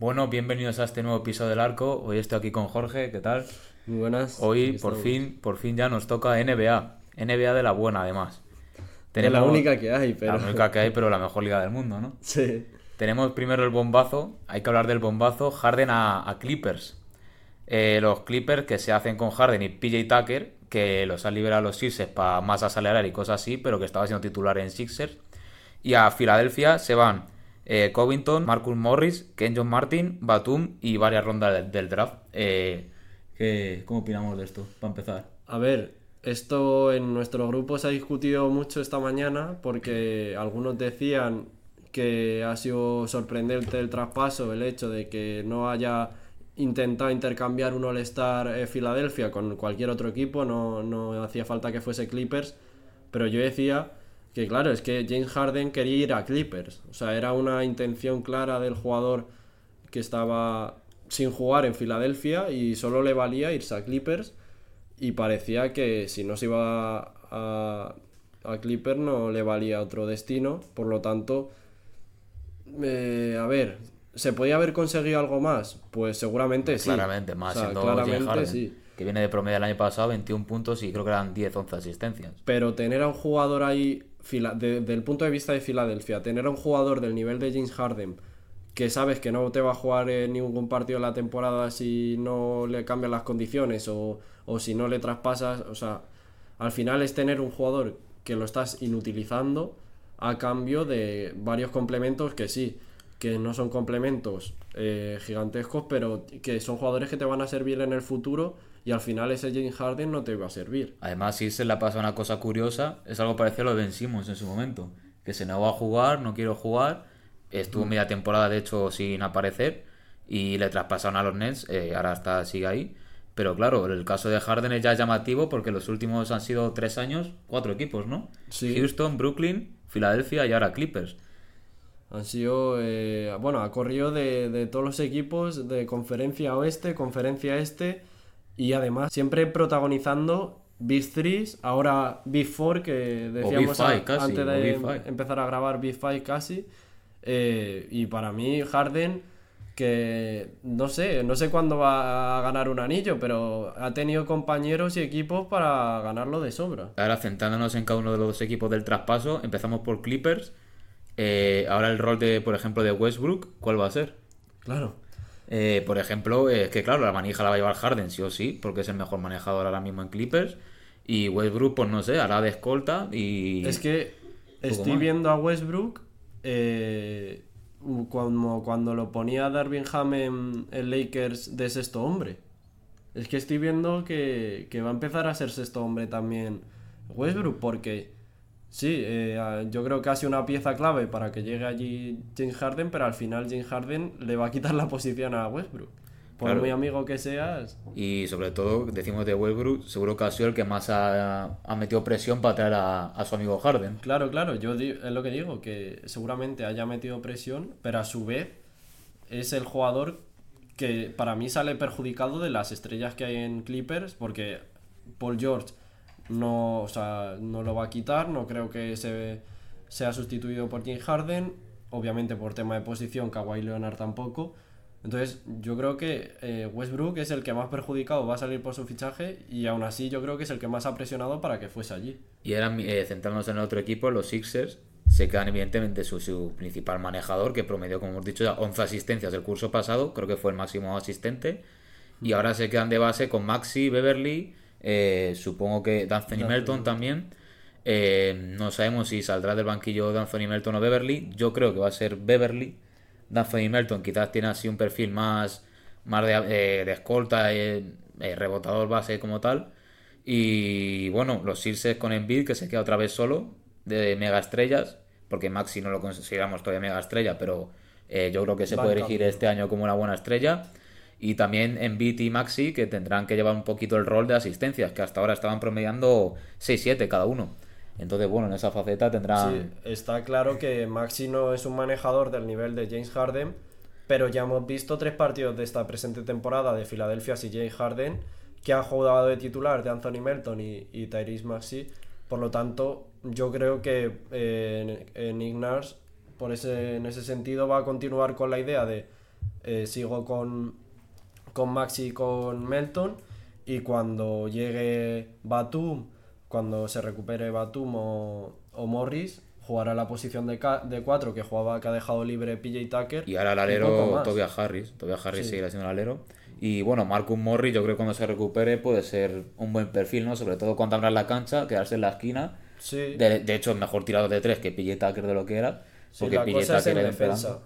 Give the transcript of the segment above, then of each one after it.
Bueno, bienvenidos a este nuevo episodio del Arco. Hoy estoy aquí con Jorge, ¿qué tal? Muy buenas. Hoy por fin, por fin ya nos toca NBA. NBA de la buena, además. Es la única que hay, pero. La única que hay, pero la mejor liga del mundo, ¿no? Sí. Tenemos primero el bombazo. Hay que hablar del bombazo. Harden a, Clippers. Eh, los Clippers que se hacen con Harden y PJ Tucker, que los han liberado los Sixers para más acelerar y cosas así, pero que estaba siendo titular en Sixers. Y a Filadelfia se van eh, Covington, Marcus Morris, Ken John Martin, Batum y varias rondas del, draft. Eh, ¿Cómo opinamos de esto, para empezar? A ver, esto en nuestro grupo se ha discutido mucho esta mañana porque algunos decían que ha sido sorprendente el traspaso, el hecho de que no haya intentado intercambiar un All-Star eh, Filadelfia con cualquier otro equipo, no, no hacía falta que fuese Clippers, pero yo decía que claro, es que James Harden quería ir a Clippers. O sea, era una intención clara del jugador que estaba sin jugar en Filadelfia y solo le valía irse a Clippers. Y parecía que si no se iba a, a Clippers no le valía otro destino. Por lo tanto, eh, a ver, ¿se podía haber conseguido algo más? Pues seguramente sí. Claramente, más claramente sí que viene de promedio el año pasado, 21 puntos y creo que eran 10, 11 asistencias. Pero tener a un jugador ahí desde el punto de vista de Filadelfia, tener a un jugador del nivel de James Harden que sabes que no te va a jugar en ningún partido en la temporada si no le cambian las condiciones o, si no le traspasas, o sea, al final es tener un jugador que lo estás inutilizando a cambio de varios complementos que sí, que no son complementos eh, gigantescos, pero que son jugadores que te van a servir en el futuro y al final ese James Harden no te va a servir. Además, si se le pasa una cosa curiosa, es algo parecido a lo de Ben Simmons en su momento, que se no va a jugar, no quiero jugar, estuvo media temporada de hecho sin aparecer y le traspasaron a los Nets, eh, ahora está sigue ahí. Pero claro, el caso de Harden es ya llamativo porque los últimos han sido tres años, cuatro equipos, ¿no? Houston, Brooklyn, Filadelfia y ahora Clippers. Han sido, eh, bueno, ha corrido de, de, todos los equipos de conferencia oeste, conferencia este y además siempre protagonizando 3, ahora Big 4 que decíamos antes de empezar a grabar Big 5 casi. Eh, y para mí Harden que no sé, no sé cuándo va a ganar un anillo, pero ha tenido compañeros y equipos para ganarlo de sobra. Ahora centrándonos en cada uno de los dos equipos del traspaso, empezamos por Clippers. Eh, ahora el rol de, por ejemplo, de Westbrook, ¿cuál va a ser? Claro. Eh, por ejemplo, es que claro, la manija la va a llevar Harden, sí o sí, porque es el mejor manejador ahora mismo en Clippers. Y Westbrook, pues no sé, hará de escolta y. Es que estoy viendo a Westbrook eh, cuando, cuando lo ponía Darvingham en, en Lakers de sexto hombre. Es que estoy viendo que, que va a empezar a ser sexto hombre también Westbrook, porque Sí, eh, yo creo que ha sido una pieza clave para que llegue allí James Harden, pero al final James Harden le va a quitar la posición a Westbrook. Por muy amigo que seas. Y sobre todo, decimos de Westbrook, seguro que ha sido el que más ha, metido presión para traer a, su amigo Harden. Claro, claro, yo es lo que digo, que seguramente haya metido presión, pero a su vez es el jugador que para mí sale perjudicado de las estrellas que hay en Clippers, porque Paul George no, o sea, no lo va a quitar, no creo que se, sea sustituido por James Harden, obviamente por tema de posición, Kawhi Leonard tampoco. Entonces, yo creo que eh, Westbrook es el que más perjudicado va a salir por su fichaje y aún así yo creo que es el que más ha presionado para que fuese allí. Y ahora, eh, centrándonos en el otro equipo, los Sixers se quedan evidentemente su, su principal manejador, que promedió, como hemos dicho, ya 11 asistencias del curso pasado, creo que fue el máximo asistente. Y ahora se quedan de base con Maxi, Beverly, eh, supongo que D'Anthony Melton también. Eh, no sabemos si saldrá del banquillo D'Anthony Melton o Beverly. Yo creo que va a ser Beverly. D'Anthony Melton quizás tiene así un perfil más, más de, eh, de escolta, rebotador base como tal. Y bueno, los Sixers con Embiid que se queda otra vez solo de mega estrellas, porque Maxi no lo consideramos todavía mega estrella, pero yo creo que se puede elegir este año como una buena estrella. Y también en Beat y Maxi, que tendrán que llevar un poquito el rol de asistencias, que hasta ahora estaban promediando 6-7 cada uno. Entonces, bueno, en esa faceta tendrán... Sí, está claro que Maxi no es un manejador del nivel de James Harden, pero ya hemos visto tres partidos de esta presente temporada de Filadelfia y James Harden, que han jugado de titular de Anthony Melton y, y Tyrese Maxi. Por lo tanto, yo creo que eh, en, Ignars, por ese, en ese sentido, va a continuar con la idea de eh, sigo con, con Maxi y con Melton. Y cuando llegue Batum, cuando se recupere Batum o, o Morris, jugará la posición de, de 4 que jugaba, que ha dejado libre PJ Tucker. Y ahora el alero. Tobias Harris. Tobias Harris Sí. seguirá siendo el alero. Y bueno, Marcus Morris, yo creo que cuando se recupere puede ser un buen perfil, ¿no? Sobre todo cuando abran la cancha, quedarse en la esquina. Sí. De, de hecho, es mejor tirador de tres que PJ Tucker de lo que era. Sí, Porque la PJ cosa es en Tucker defensa.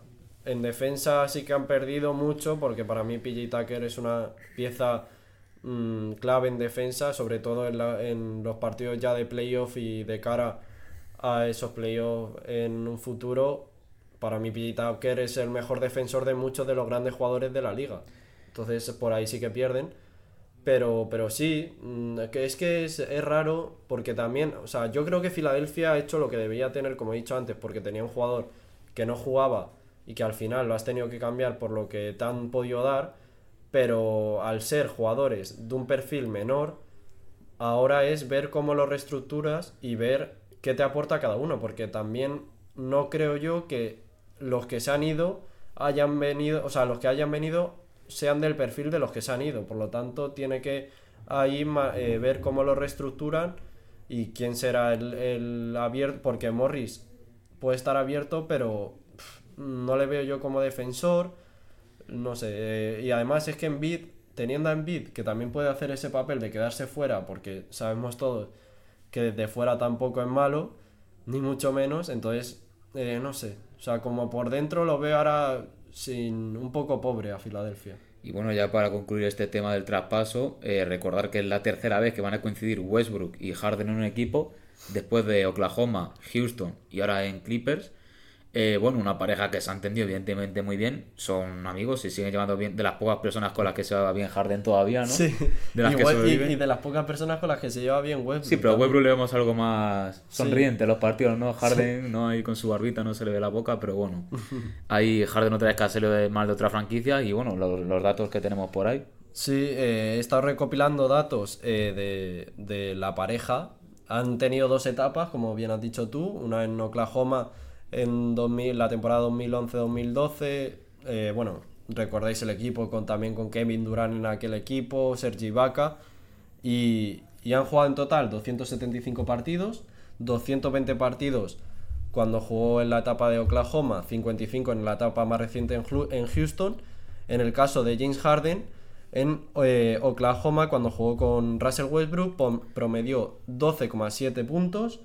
En defensa sí que han perdido mucho porque para mí PJ Tucker es una pieza mm, clave en defensa, sobre todo en, la- en los partidos ya de playoff y de cara a esos playoffs en un futuro. Para mí PJ Tucker es el mejor defensor de muchos de los grandes jugadores de la liga. Entonces por ahí sí que pierden. Pero, pero sí, mm, es que es, es raro porque también, o sea, yo creo que Filadelfia ha hecho lo que debía tener, como he dicho antes, porque tenía un jugador que no jugaba y que al final lo has tenido que cambiar por lo que te han podido dar, pero al ser jugadores de un perfil menor, ahora es ver cómo lo reestructuras y ver qué te aporta cada uno, porque también no creo yo que los que se han ido hayan venido, o sea, los que hayan venido sean del perfil de los que se han ido, por lo tanto tiene que ahí eh, ver cómo lo reestructuran y quién será el, el abierto, porque Morris puede estar abierto, pero no le veo yo como defensor, no sé, eh, y además es que Embiid, teniendo a Embiid, que también puede hacer ese papel de quedarse fuera, porque sabemos todos que desde fuera tampoco es malo, ni mucho menos, entonces, eh, no sé, o sea, como por dentro lo veo ahora sin un poco pobre a Filadelfia. Y bueno, ya para concluir este tema del traspaso, eh, recordar que es la tercera vez que van a coincidir Westbrook y Harden en un equipo, después de Oklahoma, Houston y ahora en Clippers. Eh, bueno, una pareja que se ha entendido evidentemente muy bien, son amigos y siguen llevando bien, de las pocas personas con las que se va bien Harden todavía, ¿no? Sí, De las que We- y- de las pocas personas con las que se lleva bien Westbrook. Sí, pero a. Westbrook le vemos algo más sonriente en los partidos, ¿no? Harden no ahí con su barbita no se le ve la boca, pero bueno. Ahí Harden otra vez que le ve mal de otra franquicia y bueno, los, los datos que tenemos por ahí. Sí, eh, he estado recopilando datos eh, de, de la pareja. Han tenido dos etapas, como bien has dicho tú, una en Oklahoma en 2000, la temporada 2011-2012. eh, bueno, recordáis el equipo con, también con Kevin Durant en aquel equipo, Sergi Ibaka. Y, han jugado en total 275 partidos, 220 partidos cuando jugó en la etapa de Oklahoma, 55 en la etapa más reciente en, Houston. En el caso de James Harden, en eh, Oklahoma, cuando jugó con Russell Westbrook, promedió 12,7 puntos,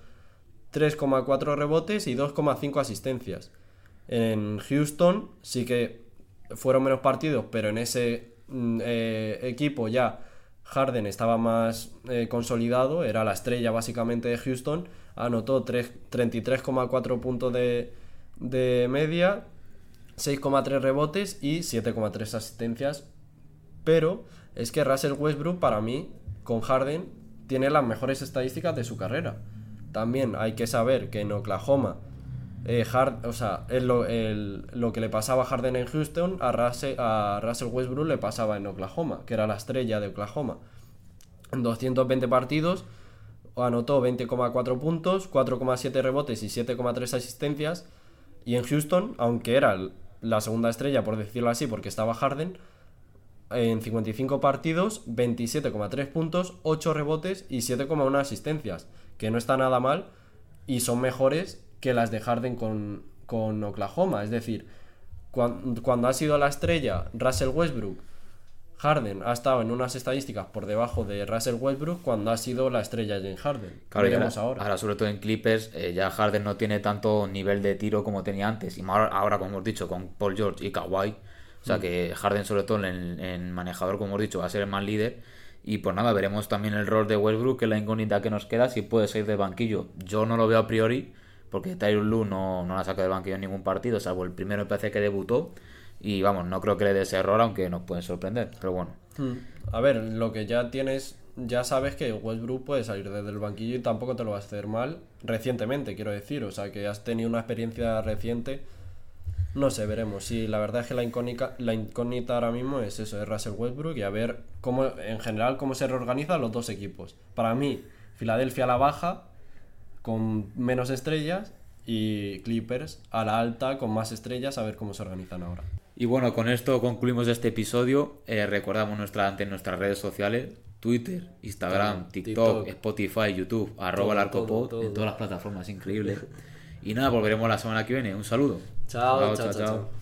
3,4 rebotes y 2,5 asistencias. En Houston sí que fueron menos partidos, pero en ese mm, eh, equipo ya Harden estaba más eh, consolidado, era la estrella básicamente de Houston, anotó tres- 33,4 puntos de, de media, 6,3 rebotes y 7,3 asistencias. Pero es que Russell Westbrook para mí, con Harden, tiene las mejores estadísticas de su carrera. También hay que saber que en Oklahoma, eh, o sea, es lo, el- lo que le pasaba a Harden en Houston, a Russell, a Russell Westbrook le pasaba en Oklahoma, que era la estrella de Oklahoma. En 220 partidos anotó 20,4 puntos, 4,7 rebotes y 7,3 asistencias. Y en Houston, aunque era la segunda estrella, por decirlo así, porque estaba Harden, en 55 partidos, 27,3 puntos, 8 rebotes y 7,1 asistencias, que no está nada mal y son mejores que las de Harden con, con Oklahoma. Es decir, cuan- cuando ha sido la estrella Russell Westbrook, Harden ha estado en unas estadísticas por debajo de Russell Westbrook cuando ha sido la estrella James Harden. Claro, ahora, ahora. ahora sobre todo en Clippers, eh, ya Harden no tiene tanto nivel de tiro como tenía antes. Y ahora, ahora, como hemos dicho, con Paul George y Kawhi. O sea que Harden, sobre todo en, en manejador, como hemos dicho, va a ser el más líder. Y pues nada, veremos también el rol de Westbrook, que es la incógnita que nos queda, si puede salir del banquillo. Yo no lo veo a priori, porque Tyron Lue no, no la saca del banquillo en ningún partido, salvo el primero me parece que debutó. Y vamos, no creo que le dé ese error, aunque nos puede sorprender. Pero bueno, Hmm. A ver, lo que ya tienes, ya sabes que Westbrook puede salir desde el banquillo y tampoco te lo va a hacer mal recientemente, quiero decir. O sea, que has tenido una experiencia reciente. No sé, veremos. Sí, la verdad es que la incógnita, la incógnita ahora mismo es eso, es Russell Westbrook y a ver cómo, en general, cómo se reorganizan los dos equipos. Para mí, Filadelfia a la baja, con menos estrellas, y Clippers a la alta, con más estrellas, a ver cómo se organizan ahora. Y bueno, con esto concluimos este episodio. Eh, recordamos nuestra, ante nuestras redes sociales, Twitter, Instagram, TikTok, TikTok. Spotify, YouTube, arroba el todo, arcopod, todo. en todas las plataformas, increíble. Y nada, volveremos la semana que viene. Un saludo. 走走走。